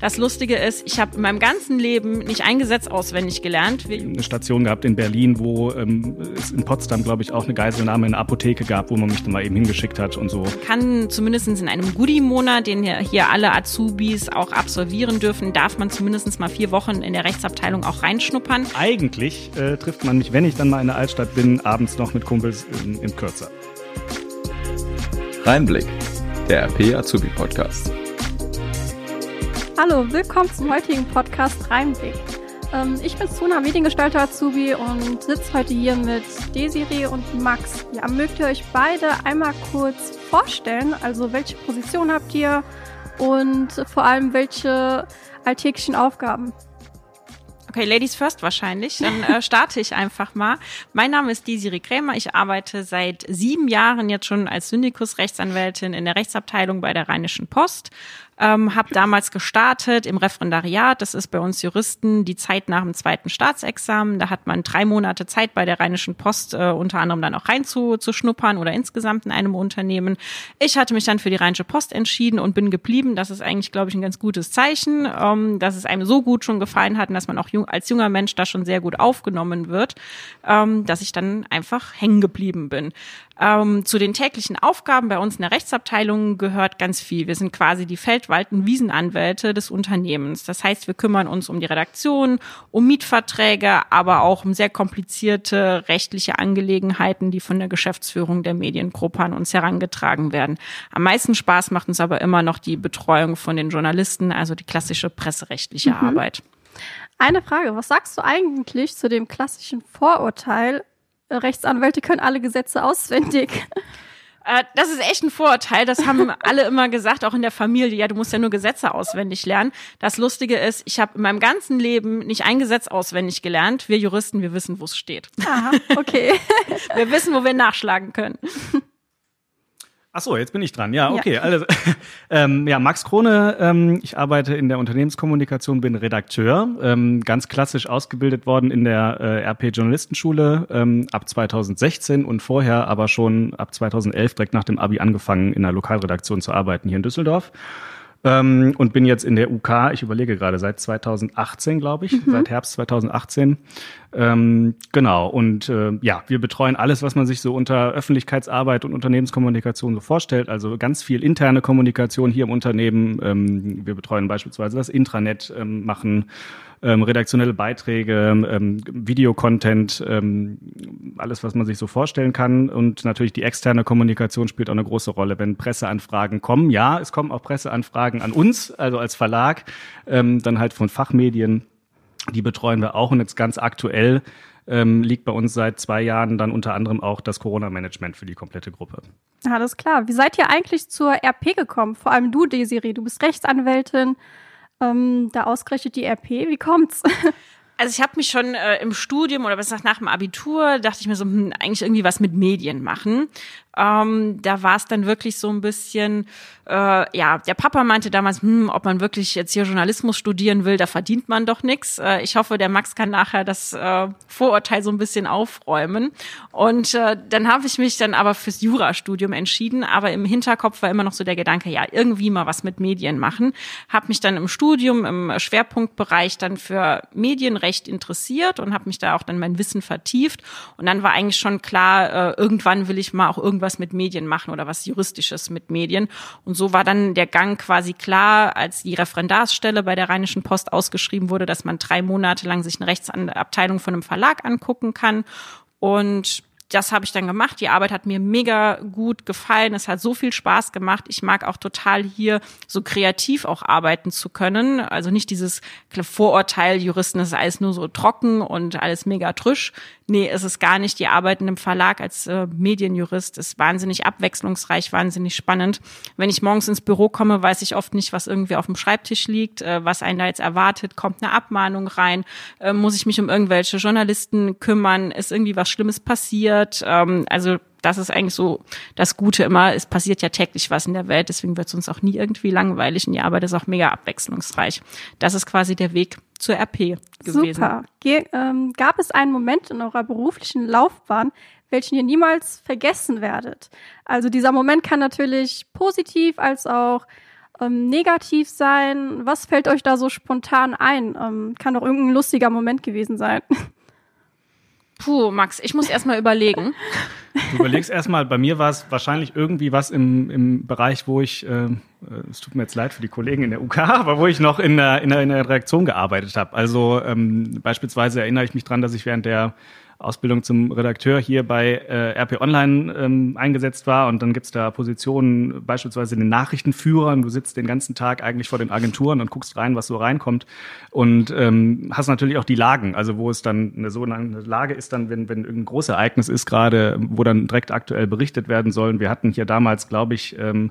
Das Lustige ist, ich habe in meinem ganzen Leben nicht ein Gesetz auswendig gelernt. Eine Station gehabt in Berlin, wo ähm, es in Potsdam, glaube ich, auch eine Geiselnahme in der Apotheke gab, wo man mich dann mal eben hingeschickt hat und so. Kann zumindest in einem Goodie-Monat, den hier alle Azubis auch absolvieren dürfen, darf man zumindest mal vier Wochen in der Rechtsabteilung auch reinschnuppern. Eigentlich äh, trifft man mich, wenn ich dann mal in der Altstadt bin, abends noch mit Kumpels im, im Kürzer. Reinblick, der RP Azubi Podcast. Hallo, willkommen zum heutigen Podcast Reinblick. Ähm, ich bin Suna, Mediengestalter Azubi und sitze heute hier mit Desiree und Max. Ja, mögt ihr euch beide einmal kurz vorstellen? Also welche Position habt ihr und vor allem welche alltäglichen Aufgaben? Okay, Ladies first wahrscheinlich. Dann äh, starte ich einfach mal. Mein Name ist Desiree Krämer. Ich arbeite seit sieben Jahren jetzt schon als Syndikus-Rechtsanwältin in der Rechtsabteilung bei der Rheinischen Post. Ähm, habe damals gestartet im Referendariat. Das ist bei uns Juristen die Zeit nach dem zweiten Staatsexamen. Da hat man drei Monate Zeit bei der Rheinischen Post äh, unter anderem dann auch reinzuschnuppern oder insgesamt in einem Unternehmen. Ich hatte mich dann für die Rheinische Post entschieden und bin geblieben. Das ist eigentlich, glaube ich, ein ganz gutes Zeichen, ähm, dass es einem so gut schon gefallen hat und dass man auch jung, als junger Mensch da schon sehr gut aufgenommen wird, ähm, dass ich dann einfach hängen geblieben bin. Ähm, zu den täglichen Aufgaben bei uns in der Rechtsabteilung gehört ganz viel. Wir sind quasi die Feldwalten Wiesenanwälte des Unternehmens. Das heißt, wir kümmern uns um die Redaktion, um Mietverträge, aber auch um sehr komplizierte rechtliche Angelegenheiten, die von der Geschäftsführung der Mediengruppe an uns herangetragen werden. Am meisten Spaß macht uns aber immer noch die Betreuung von den Journalisten, also die klassische presserechtliche mhm. Arbeit. Eine Frage, was sagst du eigentlich zu dem klassischen Vorurteil, Rechtsanwälte können alle Gesetze auswendig. Äh, das ist echt ein Vorurteil. Das haben alle immer gesagt, auch in der Familie. Ja, du musst ja nur Gesetze auswendig lernen. Das Lustige ist, ich habe in meinem ganzen Leben nicht ein Gesetz auswendig gelernt. Wir Juristen, wir wissen, wo es steht. Aha, okay. Wir wissen, wo wir nachschlagen können. Ach so, jetzt bin ich dran. Ja, okay. Ja, also, ähm, ja Max Krone, ähm, ich arbeite in der Unternehmenskommunikation, bin Redakteur, ähm, ganz klassisch ausgebildet worden in der äh, RP Journalistenschule ähm, ab 2016 und vorher aber schon ab 2011 direkt nach dem Abi angefangen, in der Lokalredaktion zu arbeiten hier in Düsseldorf. Ähm, und bin jetzt in der UK, ich überlege gerade, seit 2018, glaube ich, mhm. seit Herbst 2018. Ähm, genau, und äh, ja, wir betreuen alles, was man sich so unter Öffentlichkeitsarbeit und Unternehmenskommunikation so vorstellt. Also ganz viel interne Kommunikation hier im Unternehmen. Ähm, wir betreuen beispielsweise das Intranet, ähm, machen ähm, redaktionelle Beiträge, ähm, Videocontent, ähm, alles, was man sich so vorstellen kann. Und natürlich die externe Kommunikation spielt auch eine große Rolle. Wenn Presseanfragen kommen, ja, es kommen auch Presseanfragen an uns, also als Verlag, ähm, dann halt von Fachmedien. Die betreuen wir auch und jetzt ganz aktuell ähm, liegt bei uns seit zwei Jahren dann unter anderem auch das Corona-Management für die komplette Gruppe. Alles klar. Wie seid ihr eigentlich zur RP gekommen? Vor allem du, Desiree, du bist Rechtsanwältin ähm, da ausgerechnet die RP. Wie kommt's? Also ich habe mich schon äh, im Studium oder was nach dem Abitur dachte ich mir so, hm, eigentlich irgendwie was mit Medien machen. Ähm, da war es dann wirklich so ein bisschen, äh, ja, der Papa meinte damals, hm, ob man wirklich jetzt hier Journalismus studieren will, da verdient man doch nichts. Äh, ich hoffe, der Max kann nachher das äh, Vorurteil so ein bisschen aufräumen. Und äh, dann habe ich mich dann aber fürs Jurastudium entschieden, aber im Hinterkopf war immer noch so der Gedanke, ja, irgendwie mal was mit Medien machen. Habe mich dann im Studium im Schwerpunktbereich dann für Medienrecht interessiert und habe mich da auch dann mein Wissen vertieft. Und dann war eigentlich schon klar, äh, irgendwann will ich mal auch irgendwas irgendwas mit Medien machen oder was Juristisches mit Medien. Und so war dann der Gang quasi klar, als die Referendarsstelle bei der Rheinischen Post ausgeschrieben wurde, dass man drei Monate lang sich eine Rechtsabteilung von einem Verlag angucken kann. Und das habe ich dann gemacht. Die Arbeit hat mir mega gut gefallen. Es hat so viel Spaß gemacht. Ich mag auch total hier so kreativ auch arbeiten zu können. Also nicht dieses Vorurteil, Juristen, das ist alles nur so trocken und alles mega trüsch. Nee, es ist gar nicht. Die Arbeit in einem Verlag als äh, Medienjurist ist wahnsinnig abwechslungsreich, wahnsinnig spannend. Wenn ich morgens ins Büro komme, weiß ich oft nicht, was irgendwie auf dem Schreibtisch liegt, äh, was einen da jetzt erwartet. Kommt eine Abmahnung rein? Äh, muss ich mich um irgendwelche Journalisten kümmern? Ist irgendwie was Schlimmes passiert? Ähm, also das ist eigentlich so das Gute immer. Es passiert ja täglich was in der Welt, deswegen wird es uns auch nie irgendwie langweilig und die Arbeit ist auch mega abwechslungsreich. Das ist quasi der Weg zur RP gewesen. Super. Ge ähm, gab es einen Moment in eurer beruflichen Laufbahn, welchen ihr niemals vergessen werdet? Also dieser Moment kann natürlich positiv als auch ähm, negativ sein? Was fällt euch da so spontan ein? Ähm, kann doch irgendein lustiger Moment gewesen sein. Puh, Max, ich muss erstmal überlegen. Du überlegst erstmal, bei mir war es wahrscheinlich irgendwie was im, im Bereich, wo ich, äh, es tut mir jetzt leid für die Kollegen in der UK, aber wo ich noch in der, in der, in der Redaktion gearbeitet habe. Also ähm, beispielsweise erinnere ich mich dran, dass ich während der Ausbildung zum Redakteur hier bei äh, RP Online ähm, eingesetzt war. Und dann gibt's da Positionen, beispielsweise den Nachrichtenführern. Du sitzt den ganzen Tag eigentlich vor den Agenturen und guckst rein, was so reinkommt. Und ähm, hast natürlich auch die Lagen, also wo es dann eine so eine Lage ist, dann, wenn, wenn irgendein großes Ereignis ist, gerade, wo dann direkt aktuell berichtet werden sollen. Wir hatten hier damals, glaube ich, ähm,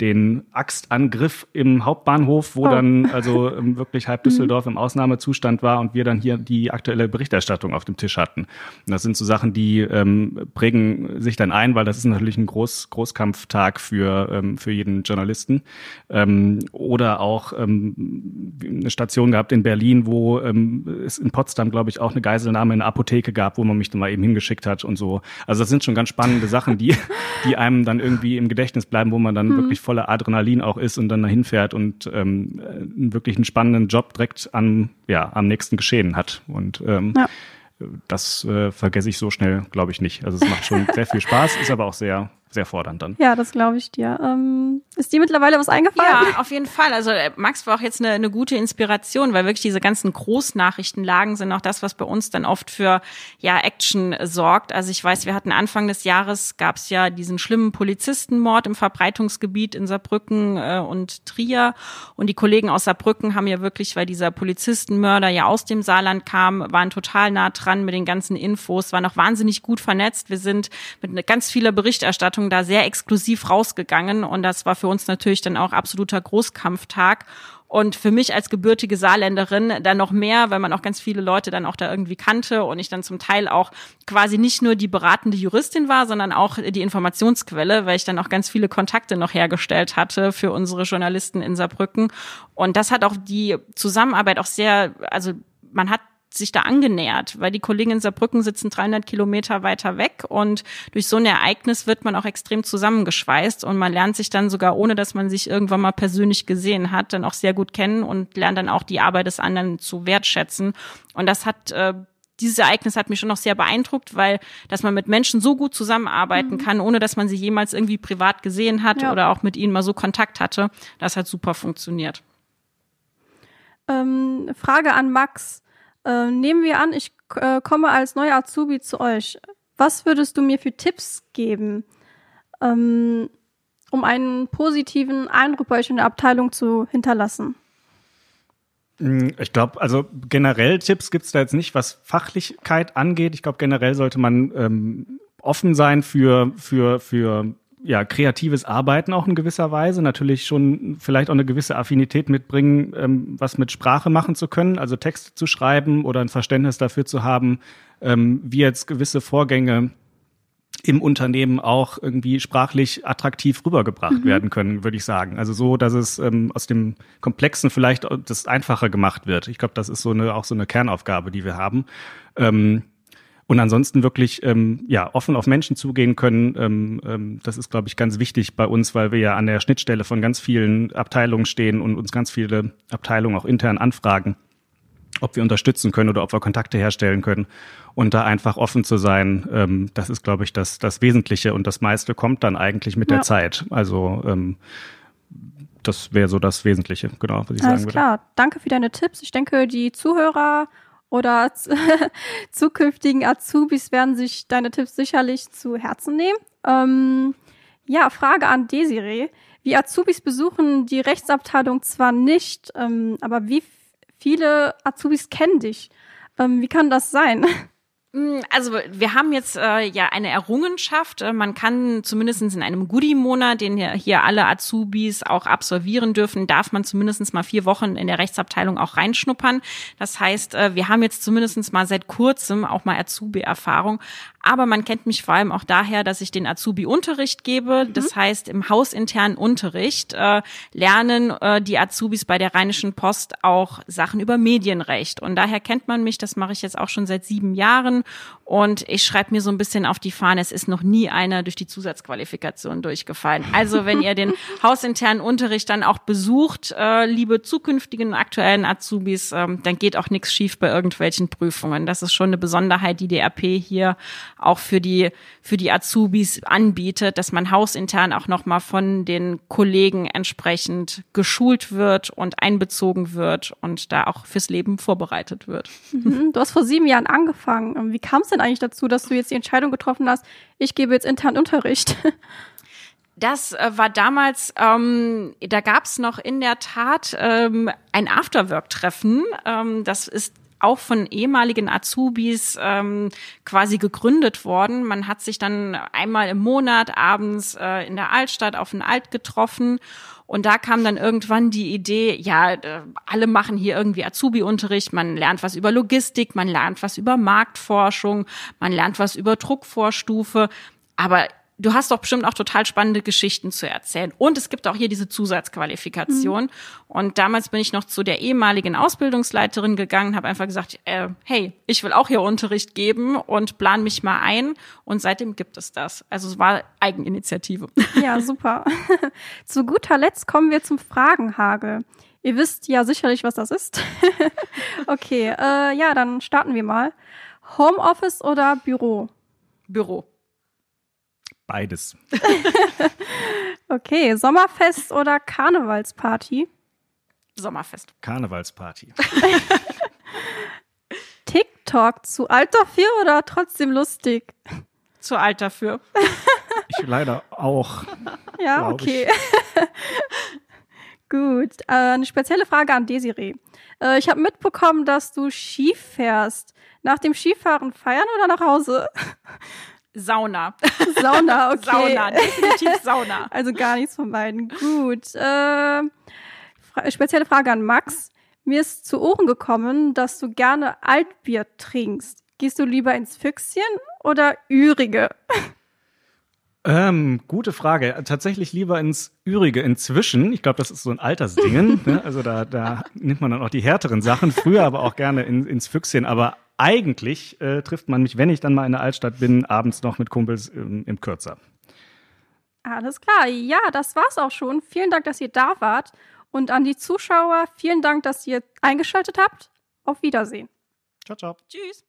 den Axtangriff im Hauptbahnhof, wo oh. dann also ähm, wirklich halb Düsseldorf im Ausnahmezustand war und wir dann hier die aktuelle Berichterstattung auf dem Tisch hatten. Und das sind so Sachen, die ähm, prägen sich dann ein, weil das ist natürlich ein Groß Großkampftag für, ähm, für jeden Journalisten. Ähm, oder auch ähm, eine Station gehabt in Berlin, wo ähm, es in Potsdam, glaube ich, auch eine Geiselnahme in der Apotheke gab, wo man mich dann mal eben hingeschickt hat und so. Also das sind schon ganz spannende Sachen, die, die einem dann irgendwie im Gedächtnis bleiben, wo man dann mhm. wirklich voller Adrenalin auch ist und dann dahin fährt und ähm, wirklich einen spannenden Job direkt am, ja, am nächsten Geschehen hat. Und ähm, ja. das äh, vergesse ich so schnell, glaube ich, nicht. Also es macht schon sehr viel Spaß, ist aber auch sehr sehr fordernd dann. Ja, das glaube ich dir. Ähm, ist dir mittlerweile was eingefallen? Ja, auf jeden Fall. Also äh, Max war auch jetzt eine, eine gute Inspiration, weil wirklich diese ganzen Großnachrichtenlagen sind auch das, was bei uns dann oft für ja Action sorgt. Also ich weiß, wir hatten Anfang des Jahres gab es ja diesen schlimmen Polizistenmord im Verbreitungsgebiet in Saarbrücken äh, und Trier und die Kollegen aus Saarbrücken haben ja wirklich, weil dieser Polizistenmörder ja aus dem Saarland kam, waren total nah dran mit den ganzen Infos, waren auch wahnsinnig gut vernetzt. Wir sind mit ganz vieler Berichterstattung Veranstaltung da sehr exklusiv rausgegangen und das war für uns natürlich dann auch absoluter Großkampftag. Und für mich als gebürtige Saarländerin dann noch mehr, weil man auch ganz viele Leute dann auch da irgendwie kannte und ich dann zum Teil auch quasi nicht nur die beratende Juristin war, sondern auch die Informationsquelle, weil ich dann auch ganz viele Kontakte noch hergestellt hatte für unsere Journalisten in Saarbrücken. Und das hat auch die Zusammenarbeit auch sehr, also man hat sich da angenähert, weil die Kollegen in Saarbrücken sitzen 300 Kilometer weiter weg und durch so ein Ereignis wird man auch extrem zusammengeschweißt und man lernt sich dann sogar, ohne dass man sich irgendwann mal persönlich gesehen hat, dann auch sehr gut kennen und lernt dann auch die Arbeit des anderen zu wertschätzen. Und das hat äh, dieses Ereignis hat mich schon noch sehr beeindruckt, weil dass man mit Menschen so gut zusammenarbeiten mhm. kann, ohne dass man sie jemals irgendwie privat gesehen hat ja. oder auch mit ihnen mal so Kontakt hatte, das hat super funktioniert. Ähm, Frage an Max. Äh, nehmen wir an, ich äh, komme als neuer Azubi zu euch. Was würdest du mir für Tipps geben, ähm, um einen positiven Eindruck bei euch in der Abteilung zu hinterlassen? Hm, ich glaube, also generell Tipps gibt es da jetzt nicht, was Fachlichkeit angeht. Ich glaube, generell sollte man ähm, offen sein für, für, für ja, kreatives Arbeiten auch in gewisser Weise, natürlich schon vielleicht auch eine gewisse Affinität mitbringen, ähm, was mit Sprache machen zu können, also Texte zu schreiben oder ein Verständnis dafür zu haben, ähm, wie jetzt gewisse Vorgänge im Unternehmen auch irgendwie sprachlich attraktiv rübergebracht mhm. werden können, würde ich sagen. Also so, dass es ähm, aus dem Komplexen vielleicht das Einfache gemacht wird. Ich glaube, das ist so eine auch so eine Kernaufgabe, die wir haben. Ähm, und ansonsten wirklich ähm, ja offen auf Menschen zugehen können. Ähm, ähm, das ist, glaube ich, ganz wichtig bei uns, weil wir ja an der Schnittstelle von ganz vielen Abteilungen stehen und uns ganz viele Abteilungen auch intern anfragen, ob wir unterstützen können oder ob wir Kontakte herstellen können. Und da einfach offen zu sein, ähm, das ist, glaube ich, das, das Wesentliche und das meiste kommt dann eigentlich mit ja. der Zeit. Also ähm, das wäre so das Wesentliche, genau, was ich Alles sagen würde. klar. Danke für deine Tipps. Ich denke, die Zuhörer oder zukünftigen Azubis werden sich deine Tipps sicherlich zu Herzen nehmen. Ähm, ja, Frage an Desiree. Wir Azubis besuchen die Rechtsabteilung zwar nicht, ähm, aber wie viele Azubis kennen dich? Ähm, wie kann das sein? Mm, also wir haben jetzt äh, ja eine Errungenschaft. Äh, man kann zumindest in einem Goodie-Monat, den hier, hier alle Azubis auch absolvieren dürfen, darf man zumindest mal vier Wochen in der Rechtsabteilung auch reinschnuppern. Das heißt, äh, wir haben jetzt zumindest mal seit kurzem auch mal Azubi-Erfahrung. Aber man kennt mich vor allem auch daher, dass ich den Azubi Unterricht gebe. Mhm. Das heißt, im hausinternen Unterricht äh, lernen äh, die Azubis bei der Rheinischen Post auch Sachen über Medienrecht. Und daher kennt man mich, das mache ich jetzt auch schon seit sieben Jahren Und ich schreibe mir so ein bisschen auf die Fahne, es ist noch nie einer durch die Zusatzqualifikation durchgefallen. Also wenn ihr den hausinternen Unterricht dann auch besucht, äh, liebe zukünftigen aktuellen Azubis, ähm, dann geht auch nichts schief bei irgendwelchen Prüfungen. Das ist schon eine Besonderheit, die DRP hier auch für die, für die Azubis anbietet, dass man hausintern auch nochmal von den Kollegen entsprechend geschult wird und einbezogen wird und da auch fürs Leben vorbereitet wird. Mhm, du hast vor sieben Jahren angefangen. Wie kam es denn eigentlich dazu, dass du jetzt die Entscheidung getroffen hast, ich gebe jetzt intern Unterricht? Das äh, war damals, ähm, da gab es noch in der Tat ähm, ein Afterwork-Treffen. Ähm, das ist auch von ehemaligen Azubis ähm, quasi gegründet worden. Man hat sich dann einmal im Monat abends äh, in der Altstadt auf den Alt getroffen und da kam dann irgendwann die Idee, ja, äh, alle machen hier irgendwie Azubi-Unterricht, man lernt was über Logistik, man lernt was über Marktforschung, man lernt was über Druckvorstufe. Aber du hast doch bestimmt auch total spannende Geschichten zu erzählen. Und es gibt auch hier diese Zusatzqualifikation. Mhm. Und damals bin ich noch zu der ehemaligen Ausbildungsleiterin gegangen, habe einfach gesagt, äh, hey, ich will auch hier Unterricht geben und plan mich mal ein. Und seitdem gibt es das. Also es war Eigeninitiative. Ja, super. zu guter Letzt kommen wir zum Fragenhagel. Ihr wisst ja sicherlich, was das ist. okay, äh, ja, dann starten wir mal. Homeoffice oder Büro? Büro. Beides. okay, Sommerfest oder Karnevalsparty? Sommerfest. Karnevalsparty. TikTok zu alt dafür oder trotzdem lustig? Zu alt dafür. ich leider auch. Ja, okay. Gut. Äh, eine spezielle Frage an Desiree. Äh, ich habe mitbekommen, dass du Ski fährst. Nach dem Skifahren feiern oder nach Hause? Sauna. Sauna, okay. Sauna, definitiv Sauna. Also gar nichts von beiden. Gut. Äh, fra spezielle Frage an Max. Mir ist zu Ohren gekommen, dass du gerne Altbier trinkst. Gehst du lieber ins Füchschen oder Ürige? Ähm, gute Frage. Tatsächlich lieber ins Ürige inzwischen. Ich glaube, das ist so ein Altersdingen. ne? Also da, da nimmt man dann auch die härteren Sachen. Früher aber auch gerne in, ins Füchschen. Aber eigentlich äh, trifft man mich, wenn ich dann mal in der Altstadt bin, abends noch mit Kumpels im, im Kürzer. Alles klar. Ja, das war's auch schon. Vielen Dank, dass ihr da wart. Und an die Zuschauer, vielen Dank, dass ihr eingeschaltet habt. Auf Wiedersehen. Ciao, ciao. Tschüss.